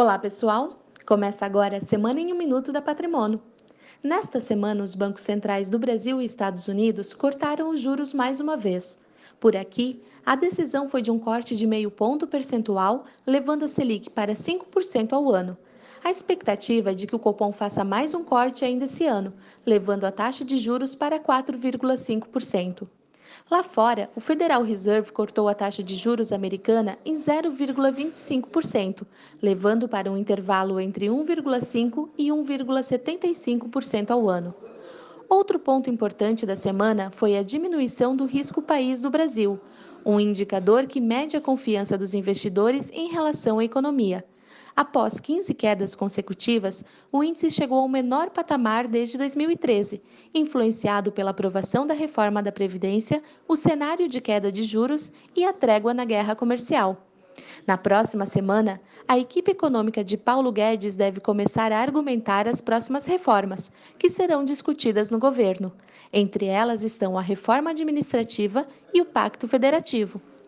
Olá, pessoal! Começa agora a Semana em um Minuto da Patrimônio. Nesta semana, os bancos centrais do Brasil e Estados Unidos cortaram os juros mais uma vez. Por aqui, a decisão foi de um corte de meio ponto percentual, levando a Selic para 5% ao ano. A expectativa é de que o Copom faça mais um corte ainda esse ano, levando a taxa de juros para 4,5%. Lá fora, o Federal Reserve cortou a taxa de juros americana em 0,25%, levando para um intervalo entre 1,5% e 1,75% ao ano. Outro ponto importante da semana foi a diminuição do risco país do Brasil, um indicador que mede a confiança dos investidores em relação à economia. Após 15 quedas consecutivas, o índice chegou ao menor patamar desde 2013, influenciado pela aprovação da reforma da Previdência, o cenário de queda de juros e a trégua na guerra comercial. Na próxima semana, a equipe econômica de Paulo Guedes deve começar a argumentar as próximas reformas, que serão discutidas no governo. Entre elas estão a reforma administrativa e o Pacto Federativo.